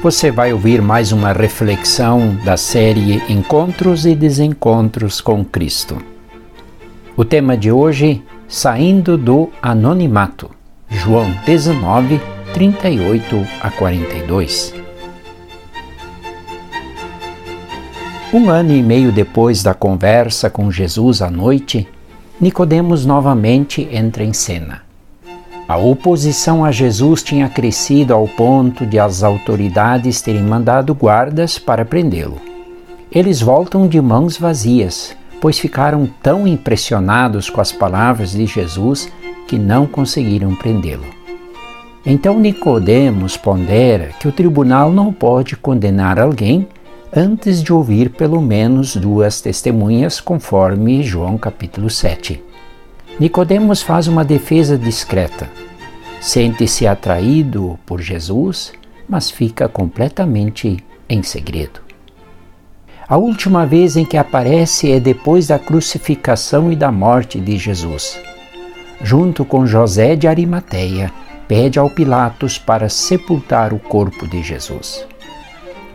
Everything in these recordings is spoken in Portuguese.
você vai ouvir mais uma reflexão da série Encontros e Desencontros com Cristo. O tema de hoje, Saindo do Anonimato, João 19, 38 a 42. Um ano e meio depois da conversa com Jesus à noite, Nicodemos novamente entra em cena. A oposição a Jesus tinha crescido ao ponto de as autoridades terem mandado guardas para prendê-lo. Eles voltam de mãos vazias, pois ficaram tão impressionados com as palavras de Jesus que não conseguiram prendê-lo. Então Nicodemos pondera que o tribunal não pode condenar alguém antes de ouvir pelo menos duas testemunhas, conforme João capítulo 7. Nicodemos faz uma defesa discreta. Sente-se atraído por Jesus, mas fica completamente em segredo. A última vez em que aparece é depois da crucificação e da morte de Jesus. Junto com José de Arimateia, pede ao Pilatos para sepultar o corpo de Jesus.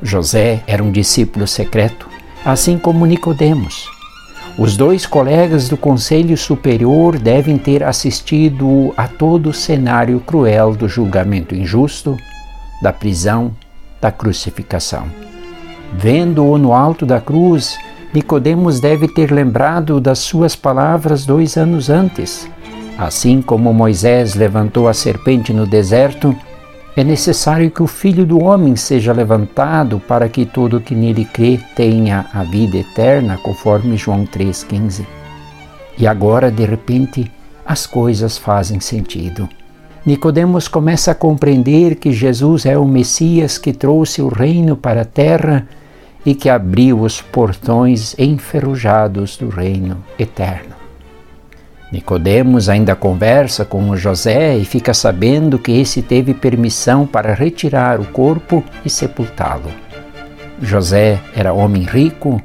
José era um discípulo secreto, assim como Nicodemos. Os dois colegas do Conselho Superior devem ter assistido a todo o cenário cruel do julgamento injusto, da prisão, da crucificação. Vendo-o no alto da cruz, Nicodemos deve ter lembrado das suas palavras dois anos antes. Assim como Moisés levantou a serpente no deserto, é necessário que o Filho do Homem seja levantado para que todo que nele crê tenha a vida eterna, conforme João 3,15. E agora, de repente, as coisas fazem sentido. Nicodemos começa a compreender que Jesus é o Messias que trouxe o reino para a terra e que abriu os portões enferrujados do reino eterno. Nicodemos ainda conversa com José e fica sabendo que esse teve permissão para retirar o corpo e sepultá-lo. José era homem rico,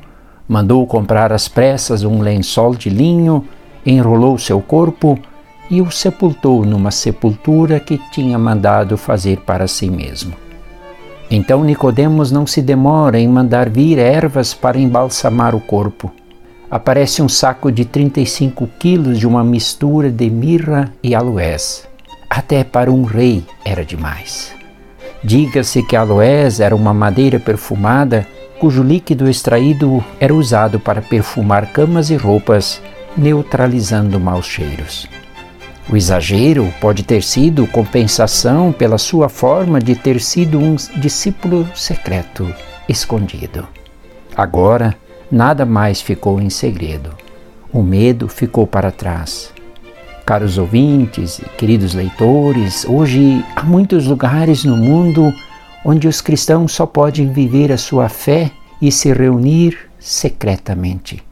mandou comprar às pressas um lençol de linho, enrolou seu corpo e o sepultou numa sepultura que tinha mandado fazer para si mesmo. Então Nicodemos não se demora em mandar vir ervas para embalsamar o corpo aparece um saco de 35 quilos de uma mistura de mirra e aloés. Até para um rei era demais. Diga-se que aloés era uma madeira perfumada cujo líquido extraído era usado para perfumar camas e roupas, neutralizando maus cheiros. O exagero pode ter sido compensação pela sua forma de ter sido um discípulo secreto, escondido. Agora, nada mais ficou em segredo. O medo ficou para trás. Caros ouvintes, queridos leitores, hoje há muitos lugares no mundo onde os cristãos só podem viver a sua fé e se reunir secretamente.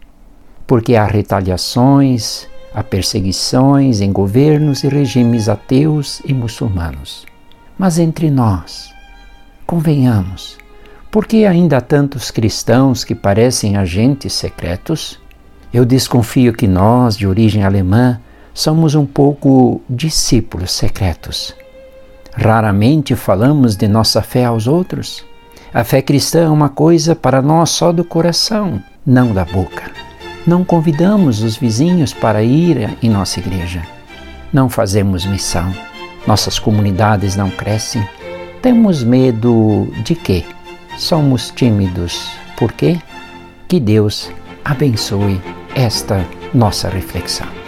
Porque há retaliações, há perseguições em governos e regimes ateus e muçulmanos. Mas entre nós, convenhamos, por que ainda há tantos cristãos que parecem agentes secretos? Eu desconfio que nós, de origem alemã, somos um pouco discípulos secretos. Raramente falamos de nossa fé aos outros. A fé cristã é uma coisa para nós só do coração, não da boca. Não convidamos os vizinhos para ir em nossa igreja. Não fazemos missão. Nossas comunidades não crescem. Temos medo de quê? Somos tímidos. Por quê? Que Deus abençoe esta nossa reflexão.